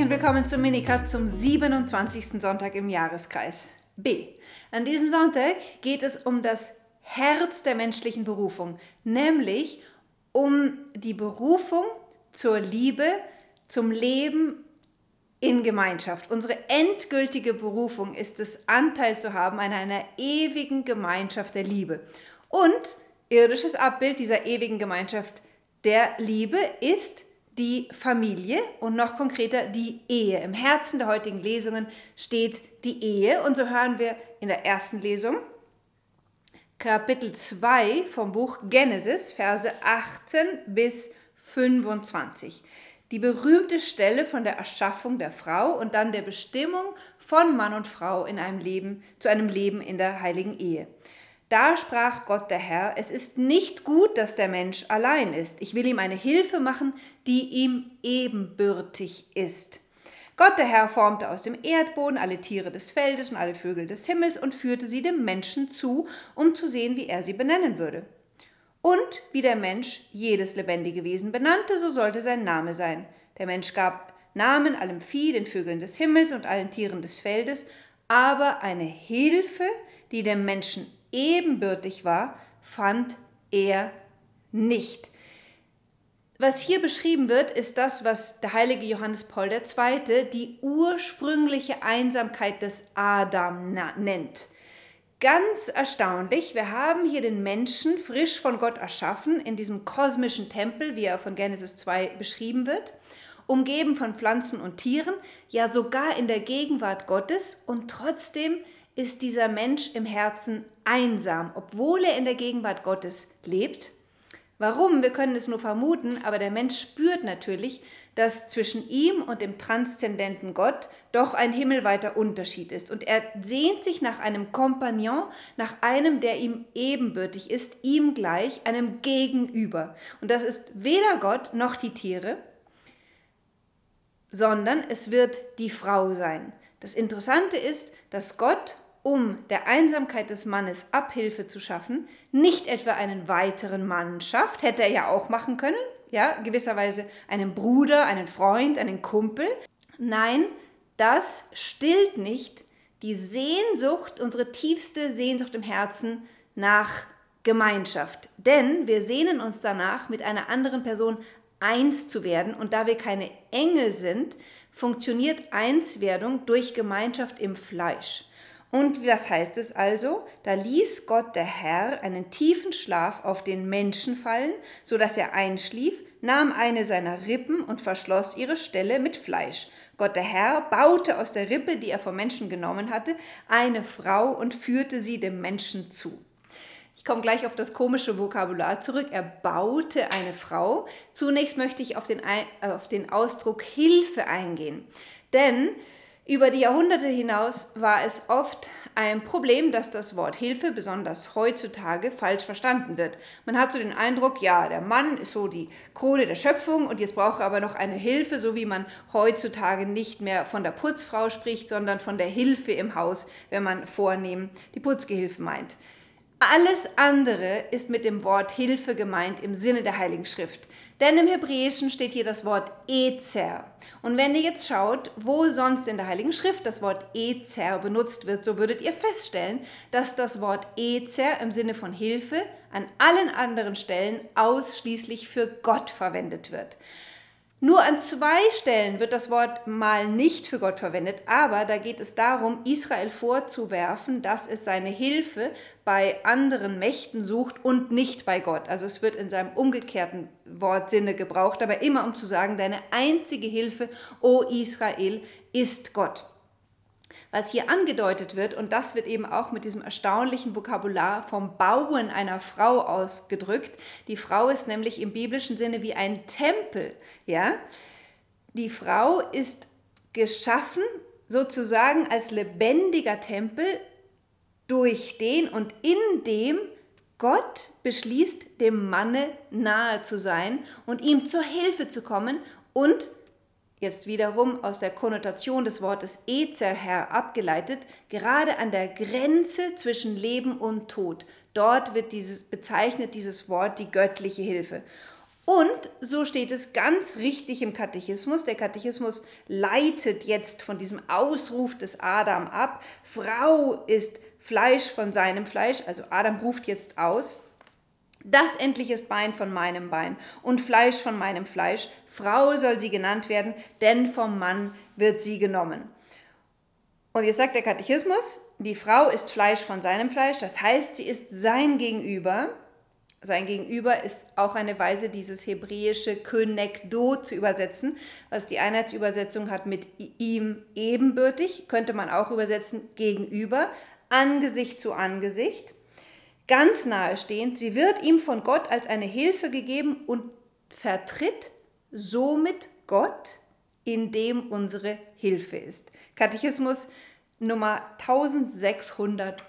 Herzlich und willkommen zum Minikat zum 27. Sonntag im Jahreskreis B. An diesem Sonntag geht es um das Herz der menschlichen Berufung, nämlich um die Berufung zur Liebe, zum Leben in Gemeinschaft. Unsere endgültige Berufung ist es, Anteil zu haben an einer ewigen Gemeinschaft der Liebe. Und irdisches Abbild dieser ewigen Gemeinschaft der Liebe ist die Familie und noch konkreter die Ehe. Im Herzen der heutigen Lesungen steht die Ehe und so hören wir in der ersten Lesung Kapitel 2 vom Buch Genesis, Verse 18 bis 25. Die berühmte Stelle von der Erschaffung der Frau und dann der Bestimmung von Mann und Frau in einem Leben, zu einem Leben in der heiligen Ehe. Da sprach Gott der Herr, es ist nicht gut, dass der Mensch allein ist. Ich will ihm eine Hilfe machen, die ihm ebenbürtig ist. Gott der Herr formte aus dem Erdboden alle Tiere des Feldes und alle Vögel des Himmels und führte sie dem Menschen zu, um zu sehen, wie er sie benennen würde. Und wie der Mensch jedes lebendige Wesen benannte, so sollte sein Name sein. Der Mensch gab Namen allem Vieh, den Vögeln des Himmels und allen Tieren des Feldes, aber eine Hilfe, die dem Menschen ebenbürtig war, fand er nicht. Was hier beschrieben wird, ist das, was der heilige Johannes Paul II. die ursprüngliche Einsamkeit des Adam nennt. Ganz erstaunlich, wir haben hier den Menschen frisch von Gott erschaffen, in diesem kosmischen Tempel, wie er von Genesis 2 beschrieben wird, umgeben von Pflanzen und Tieren, ja sogar in der Gegenwart Gottes und trotzdem ist dieser Mensch im Herzen einsam, obwohl er in der Gegenwart Gottes lebt. Warum? Wir können es nur vermuten, aber der Mensch spürt natürlich, dass zwischen ihm und dem transzendenten Gott doch ein himmelweiter Unterschied ist. Und er sehnt sich nach einem Kompagnon, nach einem, der ihm ebenbürtig ist, ihm gleich, einem Gegenüber. Und das ist weder Gott noch die Tiere, sondern es wird die Frau sein. Das Interessante ist, dass Gott um der Einsamkeit des Mannes Abhilfe zu schaffen, nicht etwa einen weiteren Mann schafft, hätte er ja auch machen können, ja, gewisserweise einen Bruder, einen Freund, einen Kumpel. Nein, das stillt nicht die Sehnsucht, unsere tiefste Sehnsucht im Herzen nach Gemeinschaft. Denn wir sehnen uns danach, mit einer anderen Person eins zu werden. Und da wir keine Engel sind, funktioniert Einswerdung durch Gemeinschaft im Fleisch. Und was heißt es also? Da ließ Gott der Herr einen tiefen Schlaf auf den Menschen fallen, so dass er einschlief, nahm eine seiner Rippen und verschloss ihre Stelle mit Fleisch. Gott der Herr baute aus der Rippe, die er vom Menschen genommen hatte, eine Frau und führte sie dem Menschen zu. Ich komme gleich auf das komische Vokabular zurück. Er baute eine Frau. Zunächst möchte ich auf den, auf den Ausdruck Hilfe eingehen. Denn über die Jahrhunderte hinaus war es oft ein Problem, dass das Wort Hilfe, besonders heutzutage, falsch verstanden wird. Man hat so den Eindruck, ja, der Mann ist so die Krone der Schöpfung und jetzt braucht er aber noch eine Hilfe, so wie man heutzutage nicht mehr von der Putzfrau spricht, sondern von der Hilfe im Haus, wenn man vornehm die Putzgehilfe meint. Alles andere ist mit dem Wort Hilfe gemeint im Sinne der Heiligen Schrift. Denn im Hebräischen steht hier das Wort Ezer. Und wenn ihr jetzt schaut, wo sonst in der Heiligen Schrift das Wort Ezer benutzt wird, so würdet ihr feststellen, dass das Wort Ezer im Sinne von Hilfe an allen anderen Stellen ausschließlich für Gott verwendet wird. Nur an zwei Stellen wird das Wort mal nicht für Gott verwendet, aber da geht es darum, Israel vorzuwerfen, dass es seine Hilfe bei anderen Mächten sucht und nicht bei Gott. Also es wird in seinem umgekehrten Wortsinne gebraucht, aber immer um zu sagen, deine einzige Hilfe, o Israel, ist Gott. Was hier angedeutet wird, und das wird eben auch mit diesem erstaunlichen Vokabular vom Bauen einer Frau ausgedrückt. Die Frau ist nämlich im biblischen Sinne wie ein Tempel. Ja? Die Frau ist geschaffen sozusagen als lebendiger Tempel, durch den und in dem Gott beschließt, dem Manne nahe zu sein und ihm zur Hilfe zu kommen und jetzt wiederum aus der Konnotation des Wortes Ezer her abgeleitet, gerade an der Grenze zwischen Leben und Tod. Dort wird dieses, bezeichnet dieses Wort die göttliche Hilfe. Und so steht es ganz richtig im Katechismus. Der Katechismus leitet jetzt von diesem Ausruf des Adam ab. Frau ist Fleisch von seinem Fleisch. Also Adam ruft jetzt aus. Das endlich ist Bein von meinem Bein und Fleisch von meinem Fleisch. Frau soll sie genannt werden, denn vom Mann wird sie genommen. Und jetzt sagt der Katechismus, die Frau ist Fleisch von seinem Fleisch, das heißt, sie ist sein Gegenüber. Sein Gegenüber ist auch eine Weise, dieses hebräische Könekdo zu übersetzen, was die Einheitsübersetzung hat mit ihm ebenbürtig, könnte man auch übersetzen gegenüber, Angesicht zu Angesicht ganz nahestehend. Sie wird ihm von Gott als eine Hilfe gegeben und vertritt somit Gott, in dem unsere Hilfe ist. Katechismus Nummer 1605.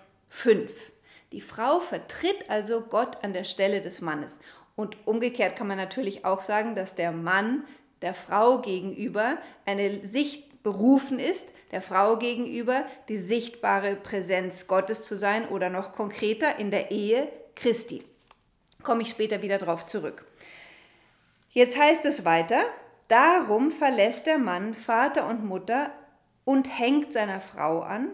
Die Frau vertritt also Gott an der Stelle des Mannes. Und umgekehrt kann man natürlich auch sagen, dass der Mann der Frau gegenüber eine Sicht berufen ist, der Frau gegenüber die sichtbare Präsenz Gottes zu sein oder noch konkreter in der Ehe Christi. Komme ich später wieder darauf zurück. Jetzt heißt es weiter, darum verlässt der Mann Vater und Mutter und hängt seiner Frau an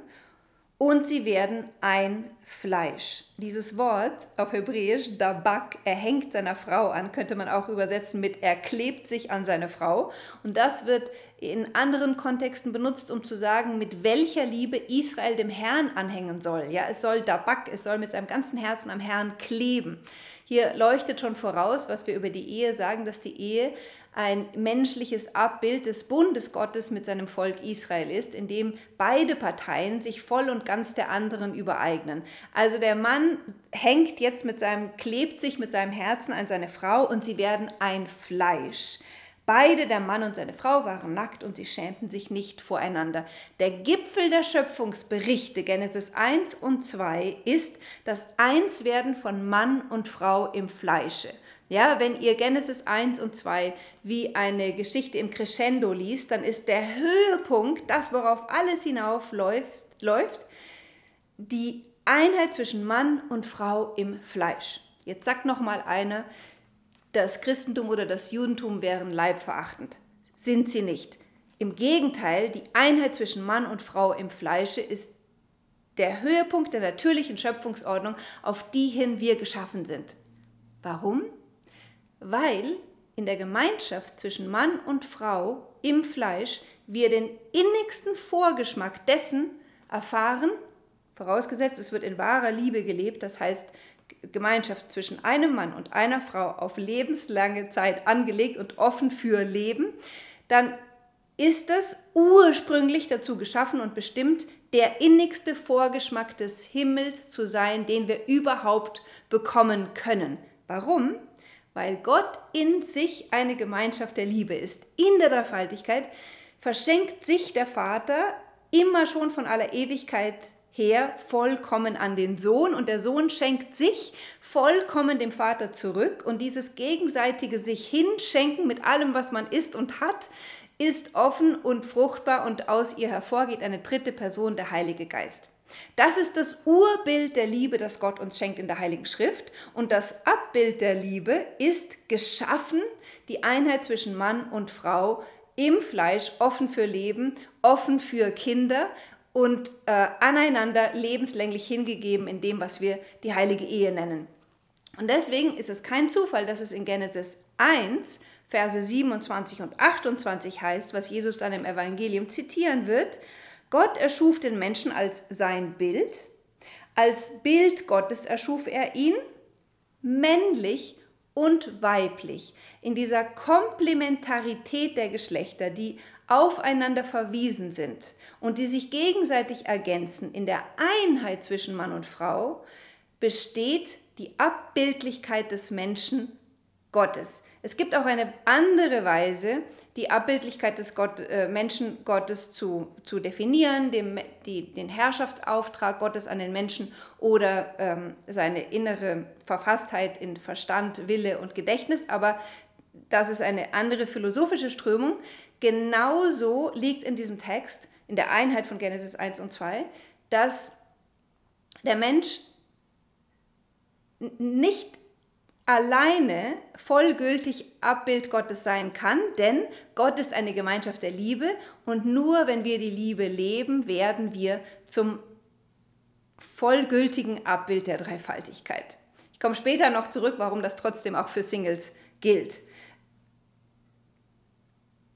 und sie werden ein Fleisch. Dieses Wort auf Hebräisch, Dabak, er hängt seiner Frau an, könnte man auch übersetzen mit er klebt sich an seine Frau. Und das wird in anderen Kontexten benutzt, um zu sagen, mit welcher Liebe Israel dem Herrn anhängen soll. Ja, es soll Dabak, es soll mit seinem ganzen Herzen am Herrn kleben. Hier leuchtet schon voraus, was wir über die Ehe sagen, dass die Ehe ein menschliches Abbild des Bundes Gottes mit seinem Volk Israel ist, in dem beide Parteien sich voll und ganz der anderen übereignen. Also der Mann hängt jetzt mit seinem, klebt sich mit seinem Herzen an seine Frau und sie werden ein Fleisch. Beide, der Mann und seine Frau, waren nackt und sie schämten sich nicht voreinander. Der Gipfel der Schöpfungsberichte, Genesis 1 und 2, ist das Einswerden von Mann und Frau im Fleische. Ja, wenn ihr Genesis 1 und 2 wie eine Geschichte im Crescendo liest, dann ist der Höhepunkt, das worauf alles hinaufläuft, läuft, die Einheit zwischen Mann und Frau im Fleisch. Jetzt sagt noch mal einer, das Christentum oder das Judentum wären leibverachtend. Sind sie nicht. Im Gegenteil, die Einheit zwischen Mann und Frau im Fleische ist der Höhepunkt der natürlichen Schöpfungsordnung, auf die hin wir geschaffen sind. Warum? Weil in der Gemeinschaft zwischen Mann und Frau im Fleisch wir den innigsten Vorgeschmack dessen erfahren, vorausgesetzt es wird in wahrer Liebe gelebt, das heißt Gemeinschaft zwischen einem Mann und einer Frau auf lebenslange Zeit angelegt und offen für Leben, dann ist das ursprünglich dazu geschaffen und bestimmt, der innigste Vorgeschmack des Himmels zu sein, den wir überhaupt bekommen können. Warum? Weil Gott in sich eine Gemeinschaft der Liebe ist. In der Dreifaltigkeit verschenkt sich der Vater immer schon von aller Ewigkeit her vollkommen an den Sohn und der Sohn schenkt sich vollkommen dem Vater zurück und dieses gegenseitige sich hinschenken mit allem, was man ist und hat, ist offen und fruchtbar und aus ihr hervorgeht eine dritte Person, der Heilige Geist. Das ist das Urbild der Liebe, das Gott uns schenkt in der Heiligen Schrift. Und das Abbild der Liebe ist geschaffen, die Einheit zwischen Mann und Frau im Fleisch, offen für Leben, offen für Kinder und äh, aneinander lebenslänglich hingegeben in dem, was wir die heilige Ehe nennen. Und deswegen ist es kein Zufall, dass es in Genesis 1, Verse 27 und 28 heißt, was Jesus dann im Evangelium zitieren wird, Gott erschuf den Menschen als sein Bild. Als Bild Gottes erschuf er ihn männlich und weiblich. In dieser Komplementarität der Geschlechter, die aufeinander verwiesen sind und die sich gegenseitig ergänzen, in der Einheit zwischen Mann und Frau, besteht die Abbildlichkeit des Menschen Gottes. Es gibt auch eine andere Weise, die Abbildlichkeit des Gott, äh, Menschen Gottes zu, zu definieren, dem, die, den Herrschaftsauftrag Gottes an den Menschen oder ähm, seine innere Verfasstheit in Verstand, Wille und Gedächtnis. Aber das ist eine andere philosophische Strömung. Genauso liegt in diesem Text, in der Einheit von Genesis 1 und 2, dass der Mensch nicht alleine vollgültig Abbild Gottes sein kann, denn Gott ist eine Gemeinschaft der Liebe und nur wenn wir die Liebe leben, werden wir zum vollgültigen Abbild der Dreifaltigkeit. Ich komme später noch zurück, warum das trotzdem auch für Singles gilt.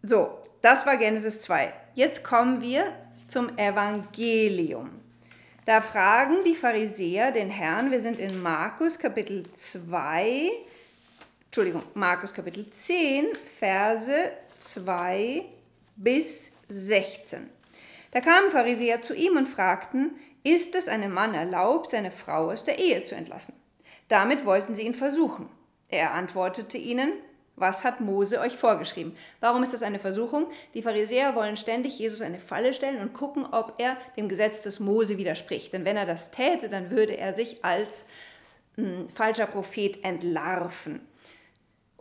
So, das war Genesis 2. Jetzt kommen wir zum Evangelium. Da fragen die Pharisäer den Herrn, wir sind in Markus Kapitel 2, Entschuldigung, Markus Kapitel 10, Verse 2 bis 16. Da kamen Pharisäer zu ihm und fragten, ist es einem Mann erlaubt, seine Frau aus der Ehe zu entlassen? Damit wollten sie ihn versuchen. Er antwortete ihnen, was hat Mose euch vorgeschrieben? Warum ist das eine Versuchung? Die Pharisäer wollen ständig Jesus eine Falle stellen und gucken, ob er dem Gesetz des Mose widerspricht. Denn wenn er das täte, dann würde er sich als mh, hm, falscher Prophet entlarven.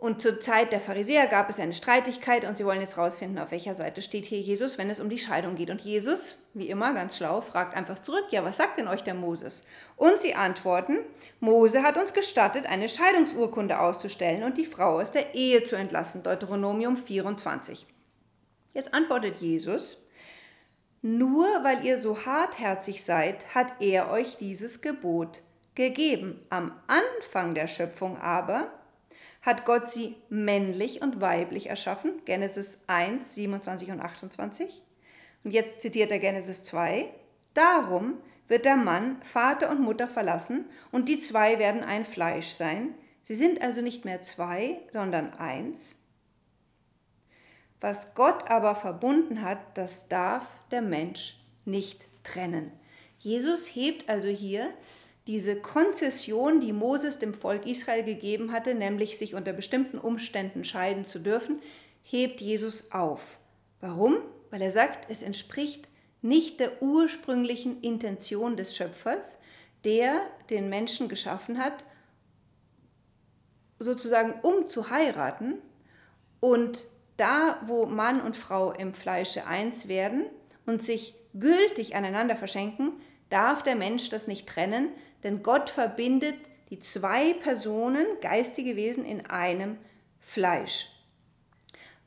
Und zur Zeit der Pharisäer gab es eine Streitigkeit und sie wollen jetzt rausfinden, auf welcher Seite steht hier Jesus, wenn es um die Scheidung geht. Und Jesus, wie immer ganz schlau, fragt einfach zurück, ja, was sagt denn euch der Moses? Und sie antworten, Mose hat uns gestattet, eine Scheidungsurkunde auszustellen und die Frau aus der Ehe zu entlassen. Deuteronomium 24. Jetzt antwortet Jesus, nur weil ihr so hartherzig seid, hat er euch dieses Gebot gegeben. Am Anfang der Schöpfung aber hat Gott sie männlich und weiblich erschaffen. Genesis 1, 27 und 28. Und jetzt zitiert er Genesis 2. Darum wird der Mann Vater und Mutter verlassen und die zwei werden ein Fleisch sein. Sie sind also nicht mehr zwei, sondern eins. Was Gott aber verbunden hat, das darf der Mensch nicht trennen. Jesus hebt also hier diese Konzession, die Moses dem Volk Israel gegeben hatte, nämlich sich unter bestimmten Umständen scheiden zu dürfen, hebt Jesus auf. Warum? Weil er sagt, es entspricht nicht der ursprünglichen Intention des Schöpfers, der den Menschen geschaffen hat, sozusagen um zu heiraten und da, wo Mann und Frau im Fleische eins werden und sich gültig aneinander verschenken, darf der Mensch das nicht trennen, denn Gott verbindet die zwei Personen, geistige Wesen, in einem Fleisch.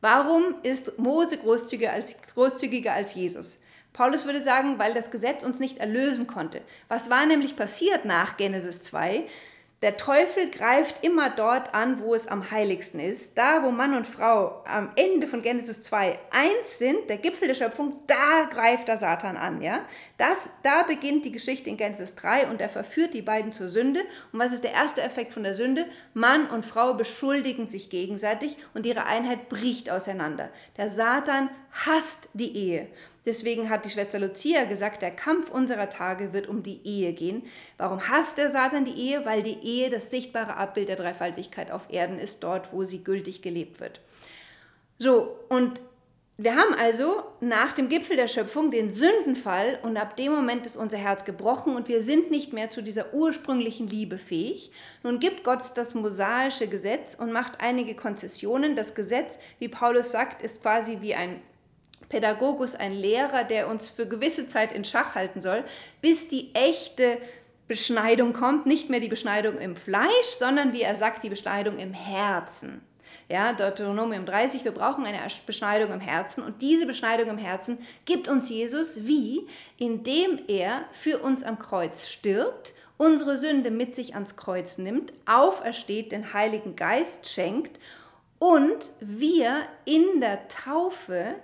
Warum ist Mose großzügiger als, großzügiger als Jesus? Paulus würde sagen, weil das Gesetz uns nicht erlösen konnte. Was war nämlich passiert nach Genesis 2? Der Teufel greift immer dort an, wo es am heiligsten ist. Da, wo Mann und Frau am Ende von Genesis 2 eins sind, der Gipfel der Schöpfung, da greift der Satan an. Ja? Das, da beginnt die Geschichte in Genesis 3 und er verführt die beiden zur Sünde. Und was ist der erste Effekt von der Sünde? Mann und Frau beschuldigen sich gegenseitig und ihre Einheit bricht auseinander. Der Satan hasst die Ehe. Deswegen hat die Schwester Lucia gesagt, der Kampf unserer Tage wird um die Ehe gehen. Warum hasst der Satan die Ehe? Weil die Ehe das sichtbare Abbild der Dreifaltigkeit auf Erden ist, dort, wo sie gültig gelebt wird. So, und wir haben also nach dem Gipfel der Schöpfung den Sündenfall und ab dem Moment ist unser Herz gebrochen und wir sind nicht mehr zu dieser ursprünglichen Liebe fähig. Nun gibt Gott das mosaische Gesetz und macht einige Konzessionen. Das Gesetz, wie Paulus sagt, ist quasi wie ein Pädagogus, ein Lehrer, der uns für gewisse Zeit in Schach halten soll, bis die echte Beschneidung kommt, nicht mehr die Beschneidung im Fleisch, sondern wie er sagt, die Beschneidung im Herzen. Ja, Deuteronomium 30, wir brauchen eine Beschneidung im Herzen. Und diese Beschneidung im Herzen gibt uns Jesus wie, indem er für uns am Kreuz stirbt, unsere Sünde mit sich ans Kreuz nimmt, aufersteht, den Heiligen Geist schenkt und wir in der Taufe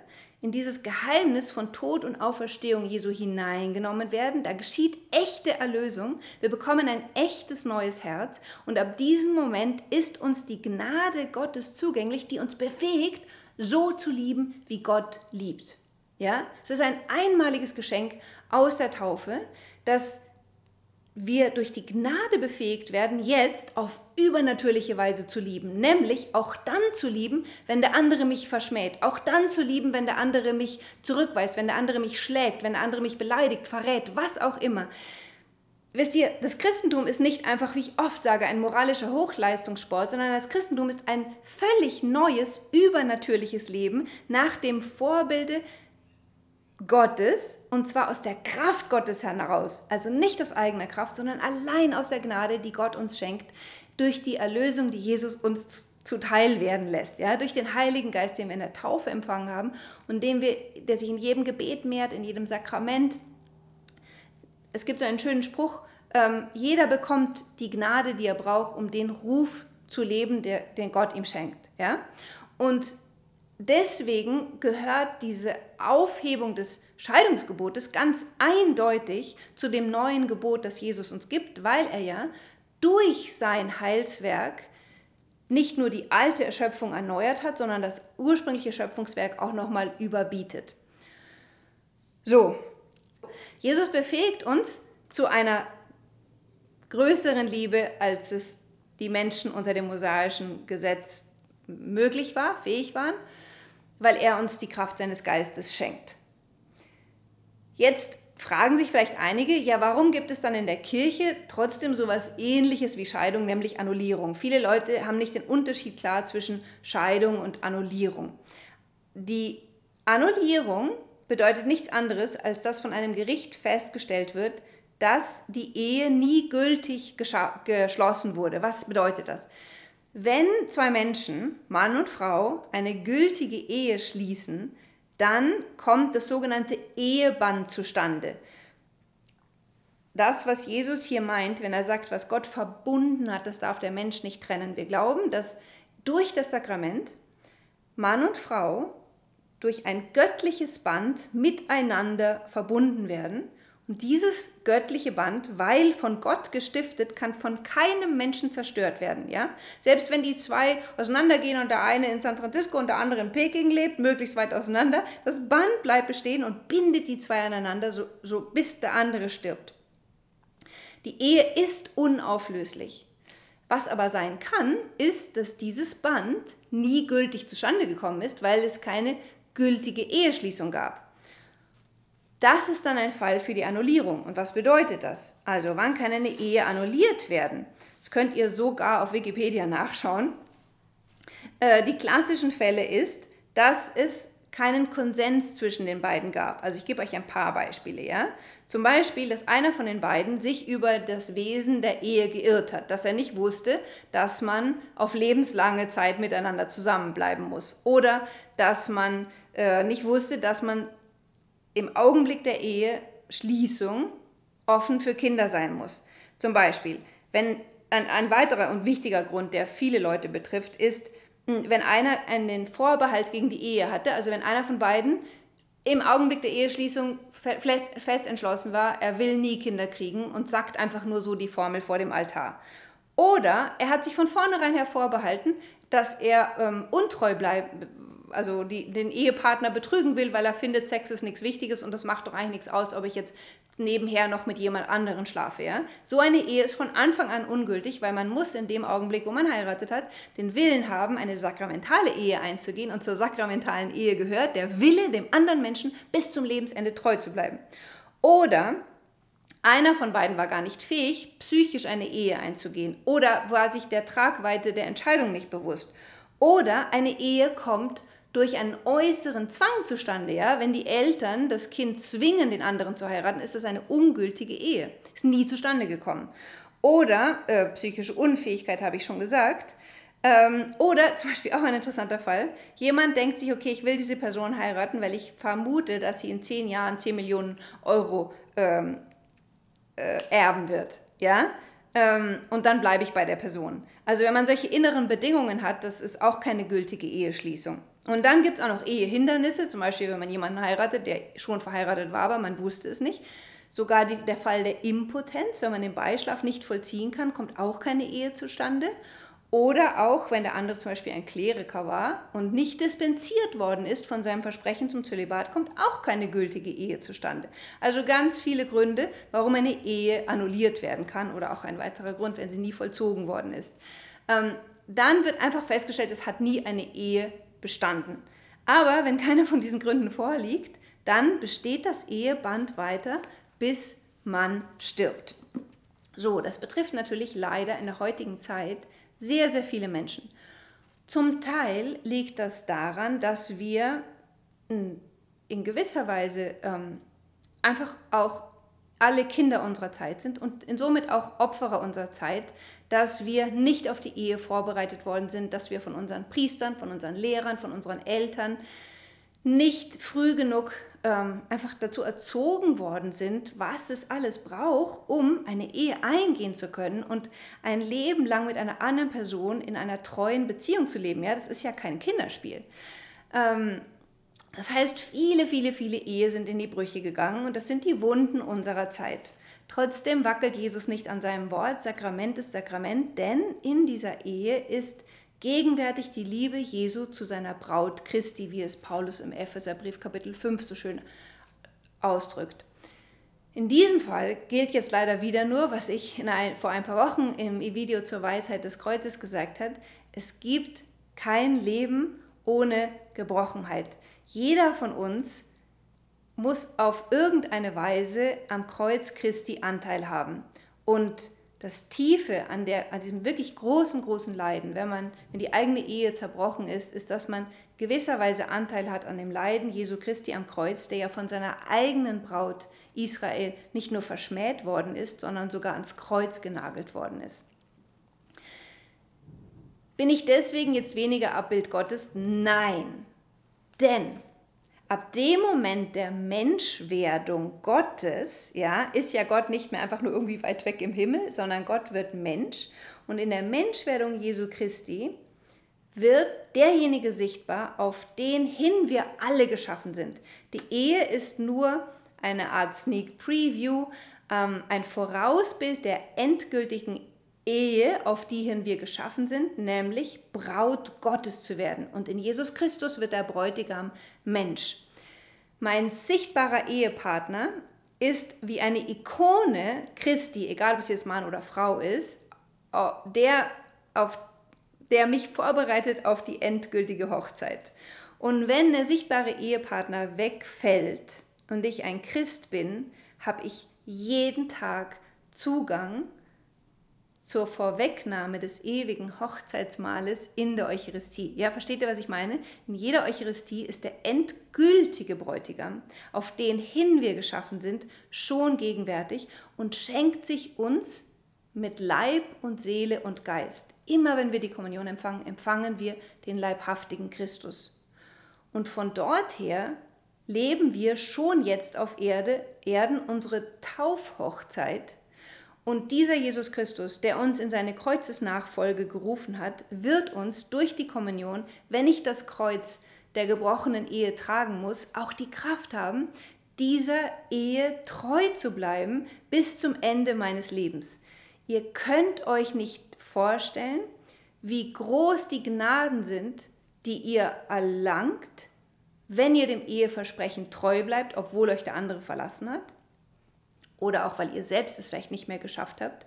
in dieses Geheimnis von Tod und Auferstehung Jesu hineingenommen werden. Da geschieht echte Erlösung. Wir bekommen ein echtes neues Herz. Und ab diesem Moment ist uns die Gnade Gottes zugänglich, die uns befähigt, so zu lieben, wie Gott liebt. Ja, es ist ein einmaliges Geschenk aus der Taufe, das wir durch die Gnade befähigt werden, jetzt auf übernatürliche Weise zu lieben. Nämlich auch dann zu lieben, wenn der andere mich verschmäht. Auch dann zu lieben, wenn der andere mich zurückweist, wenn der andere mich schlägt, wenn der andere mich beleidigt, verrät, was auch immer. Wisst ihr, das Christentum ist nicht einfach, wie ich oft sage, ein moralischer Hochleistungssport, sondern das Christentum ist ein völlig neues, übernatürliches Leben nach dem Vorbilde Gottes und zwar aus der Kraft Gottes heraus. Also nicht aus eigener Kraft, sondern allein aus der Gnade, die Gott uns schenkt, durch die Erlösung, die Jesus uns zuteil werden lässt, ja, durch den Heiligen Geist, den wir in der Taufe empfangen haben und den wir, der sich in jedem Gebet mehrt, in jedem Sakrament. Es gibt so einen schönen Spruch, ähm, jeder bekommt die Gnade, die er braucht, um den Ruf zu leben, der, den Gott ihm schenkt. Ja? Und deswegen gehört diese Aufhebung des Scheidungsgebotes ganz eindeutig zu dem neuen Gebot, das Jesus uns gibt, weil er ja durch sein Heilswerk nicht nur die alte Erschöpfung erneuert hat, sondern das ursprüngliche Schöpfungswerk auch nochmal überbietet. So, Jesus befähigt uns zu einer größeren Liebe, als es die Menschen unter dem mosaischen Gesetz möglich war, fähig waren, weil er uns die Kraft seines Geistes schenkt. Jetzt fragen sich vielleicht einige, ja, warum gibt es dann in der Kirche trotzdem so etwas ähnliches wie Scheidung, nämlich Annullierung? Viele Leute haben nicht den Unterschied klar zwischen Scheidung und Annullierung. Die Annullierung bedeutet nichts anderes, als dass von einem Gericht festgestellt wird, dass die Ehe nie gültig geschlossen wurde. Was bedeutet das? Wenn zwei Menschen, Mann und Frau, eine gültige Ehe schließen, dann kommt das sogenannte Eheband zustande. Das, was Jesus hier meint, wenn er sagt, was Gott verbunden hat, das darf der Mensch nicht trennen. Wir glauben, dass durch das Sakrament Mann und Frau durch ein göttliches Band miteinander verbunden werden und dieses göttliche Band, weil von Gott gestiftet, kann von keinem Menschen zerstört werden. Ja? Selbst wenn die zwei auseinandergehen und der eine in San Francisco und der andere in Peking lebt, möglichst weit auseinander, das Band bleibt bestehen und bindet die zwei aneinander, so, so bis der andere stirbt. Die Ehe ist unauflöslich. Was aber sein kann, ist, dass dieses Band nie gültig zustande gekommen ist, weil es keine gültige Eheschließung gab. Das ist dann ein Fall für die Annullierung. Und was bedeutet das? Also wann kann eine Ehe annulliert werden? Das könnt ihr sogar auf Wikipedia nachschauen. Äh, die klassischen Fälle ist, dass es keinen Konsens zwischen den beiden gab. Also ich gebe euch ein paar Beispiele. Ja? Zum Beispiel, dass einer von den beiden sich über das Wesen der Ehe geirrt hat, dass er nicht wusste, dass man auf lebenslange Zeit miteinander zusammenbleiben muss oder dass man äh, nicht wusste, dass man im Augenblick der Eheschließung offen für Kinder sein muss. Zum Beispiel, wenn ein, ein weiterer und wichtiger Grund, der viele Leute betrifft, ist, hm, wenn einer einen Vorbehalt gegen die Ehe hatte, also wenn einer von beiden im Augenblick der Eheschließung fest, entschlossen war, er will nie Kinder kriegen und sagt einfach nur so die Formel vor dem Altar. Oder er hat sich von vornherein hervorbehalten, dass er ähm, untreu bleibt, also die, den Ehepartner betrügen will, weil er findet, Sex ist nichts Wichtiges und das macht doch eigentlich nichts aus, ob ich jetzt nebenher noch mit jemand anderen schlafe. Ja? So eine Ehe ist von Anfang an ungültig, weil man muss in dem Augenblick, wo man heiratet hat, den Willen haben, eine sakramentale Ehe einzugehen und zur sakramentalen Ehe gehört der Wille, dem anderen Menschen bis zum Lebensende treu zu bleiben. Oder einer von beiden war gar nicht fähig, psychisch eine Ehe einzugehen oder war sich der Tragweite der Entscheidung nicht bewusst. Oder eine Ehe kommt durch einen äußeren Zwang zustande. Ja? Wenn die Eltern das Kind zwingen, den anderen zu heiraten, ist das eine ungültige Ehe. Ist nie zustande gekommen. Oder äh, psychische Unfähigkeit, habe ich schon gesagt. Ähm, oder zum Beispiel auch ein interessanter Fall. Jemand denkt sich, okay, ich will diese Person heiraten, weil ich vermute, dass sie in zehn Jahren 10 Millionen Euro ähm, äh, erben wird. Ja? Ähm, und dann bleibe ich bei der Person. Also wenn man solche inneren Bedingungen hat, das ist auch keine gültige Eheschließung. Und dann gibt es auch noch Ehehindernisse, zum Beispiel wenn man jemanden heiratet, der schon verheiratet war, aber man wusste es nicht. Sogar die, der Fall der Impotenz, wenn man den Beischlaf nicht vollziehen kann, kommt auch keine Ehe zustande. Oder auch, wenn der andere zum Beispiel ein Kleriker war und nicht dispensiert worden ist von seinem Versprechen zum Zölibat, kommt auch keine gültige Ehe zustande. Also ganz viele Gründe, warum eine Ehe annulliert werden kann oder auch ein weiterer Grund, wenn sie nie vollzogen worden ist. Ähm, dann wird einfach festgestellt, es hat nie eine Ehe bestanden. Aber wenn keiner von diesen Gründen vorliegt, dann besteht das Eheband weiter, bis man stirbt. So, das betrifft natürlich leider in der heutigen Zeit sehr, sehr viele Menschen. Zum Teil liegt das daran, dass wir hm, in gewisser Weise ähm, einfach auch alle Kinder unserer Zeit sind und somit auch Opferer unserer Zeit, dass wir nicht auf die Ehe vorbereitet worden sind, dass wir von unseren Priestern, von unseren Lehrern, von unseren Eltern nicht früh genug ähm, einfach dazu erzogen worden sind, was es alles braucht, um eine Ehe eingehen zu können und ein Leben lang mit einer anderen Person in einer treuen Beziehung zu leben. Ja, das ist ja kein Kinderspiel. Ähm, das heißt, viele, viele, viele Ehe sind in die Brüche gegangen und das sind die Wunden unserer Zeit. Trotzdem wackelt Jesus nicht an seinem Wort. Sakrament ist Sakrament, denn in dieser Ehe ist gegenwärtig die Liebe Jesu zu seiner Braut Christi, wie es Paulus im Epheserbrief Kapitel 5 so schön ausdrückt. In diesem Fall gilt jetzt leider wieder nur, was ich ein, vor ein paar Wochen im Video zur Weisheit des Kreuzes gesagt habe. Es gibt kein Leben ohne Gebrochenheit. Jeder von uns muss auf irgendeine Weise am Kreuz Christi Anteil haben. Und das Tiefe an, der, an diesem wirklich großen, großen Leiden, wenn, man, wenn die eigene Ehe zerbrochen ist, ist, dass man gewisserweise Anteil hat an dem Leiden Jesu Christi am Kreuz, der ja von seiner eigenen Braut Israel nicht nur verschmäht worden ist, sondern sogar ans Kreuz genagelt worden ist. Bin ich deswegen jetzt weniger Abbild Gottes? Nein. Denn ab dem Moment der Menschwerdung Gottes, ja, ist ja Gott nicht mehr einfach nur irgendwie weit weg im Himmel, sondern Gott wird Mensch. Und in der Menschwerdung Jesu Christi wird derjenige sichtbar, auf den hin wir alle geschaffen sind. Die Ehe ist nur eine Art Sneak Preview, ähm, ein Vorausbild der endgültigen Ehe, auf die hin wir geschaffen sind, nämlich Braut Gottes zu werden. Und in Jesus Christus wird der Bräutigam Mensch. Mein sichtbarer Ehepartner ist wie eine Ikone Christi, egal ob es jetzt Mann oder Frau ist, der, auf, der mich vorbereitet auf die endgültige Hochzeit. Und wenn der sichtbare Ehepartner wegfällt und ich ein Christ bin, habe ich jeden Tag Zugang zur Vorwegnahme des ewigen Hochzeitsmahles in der Eucharistie. Ja, versteht ihr, was ich meine? In jeder Eucharistie ist der endgültige Bräutigam, auf den hin wir geschaffen sind, schon gegenwärtig und schenkt sich uns mit Leib und Seele und Geist. Immer wenn wir die Kommunion empfangen, empfangen wir den leibhaftigen Christus. Und von dort her leben wir schon jetzt auf Erde, Erden unsere Taufhochzeit und dieser Jesus Christus, der uns in seine Kreuzesnachfolge gerufen hat, wird uns durch die Kommunion, wenn ich das Kreuz der gebrochenen Ehe tragen muss, auch die Kraft haben, dieser Ehe treu zu bleiben bis zum Ende meines Lebens. Ihr könnt euch nicht vorstellen, wie groß die Gnaden sind, die ihr erlangt, wenn ihr dem Eheversprechen treu bleibt, obwohl euch der andere verlassen hat oder auch weil ihr selbst es vielleicht nicht mehr geschafft habt,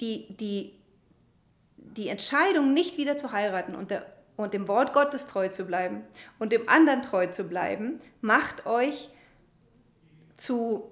die, die, die Entscheidung, nicht wieder zu heiraten und, der, und dem Wort Gottes treu zu bleiben und dem anderen treu zu bleiben, macht euch zu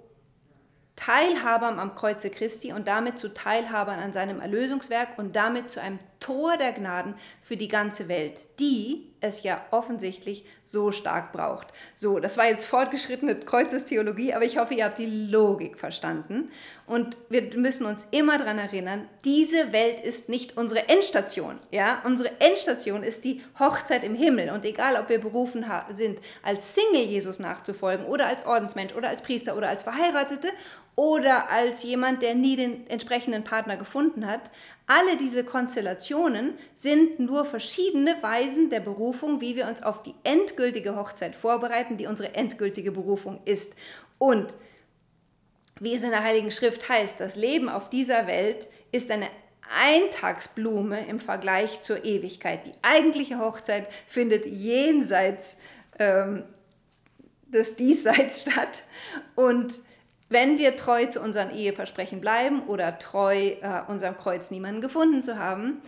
Teilhabern am Kreuze Christi und damit zu Teilhabern an seinem Erlösungswerk und damit zu einem Tor der Gnaden für die ganze Welt, die es ja offensichtlich so stark braucht. So, das war jetzt fortgeschrittene Kreuzestheologie, aber ich hoffe, ihr habt die Logik verstanden. Und wir müssen uns immer daran erinnern, diese Welt ist nicht unsere Endstation. Ja? Unsere Endstation ist die Hochzeit im Himmel. Und egal, ob wir berufen sind, als Single Jesus nachzufolgen oder als Ordensmensch oder als Priester oder als Verheiratete oder als jemand, der nie den entsprechenden Partner gefunden hat, alle diese Konstellationen sind nur verschiedene Weisen der Berufung, wie wir uns auf die endgültige Hochzeit vorbereiten, die unsere endgültige Berufung ist. Und wie es in der Heiligen Schrift heißt, das Leben auf dieser Welt ist eine Eintagsblume im Vergleich zur Ewigkeit. Die eigentliche Hochzeit findet jenseits ähm, des Diesseits statt. Und wenn wir treu zu unseren Eheversprechen bleiben oder treu äh, unserem Kreuz niemanden gefunden zu haben,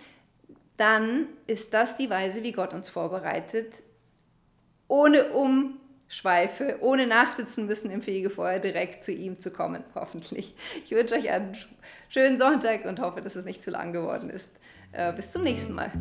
dann ist das die Weise, wie Gott uns vorbereitet, ohne Umschweife, ohne nachsitzen müssen im Fegefeuer, direkt zu ihm zu kommen, hoffentlich. Ich wünsche euch einen schönen Sonntag und hoffe, dass es nicht zu lang geworden ist. Äh, bis zum nächsten Mal.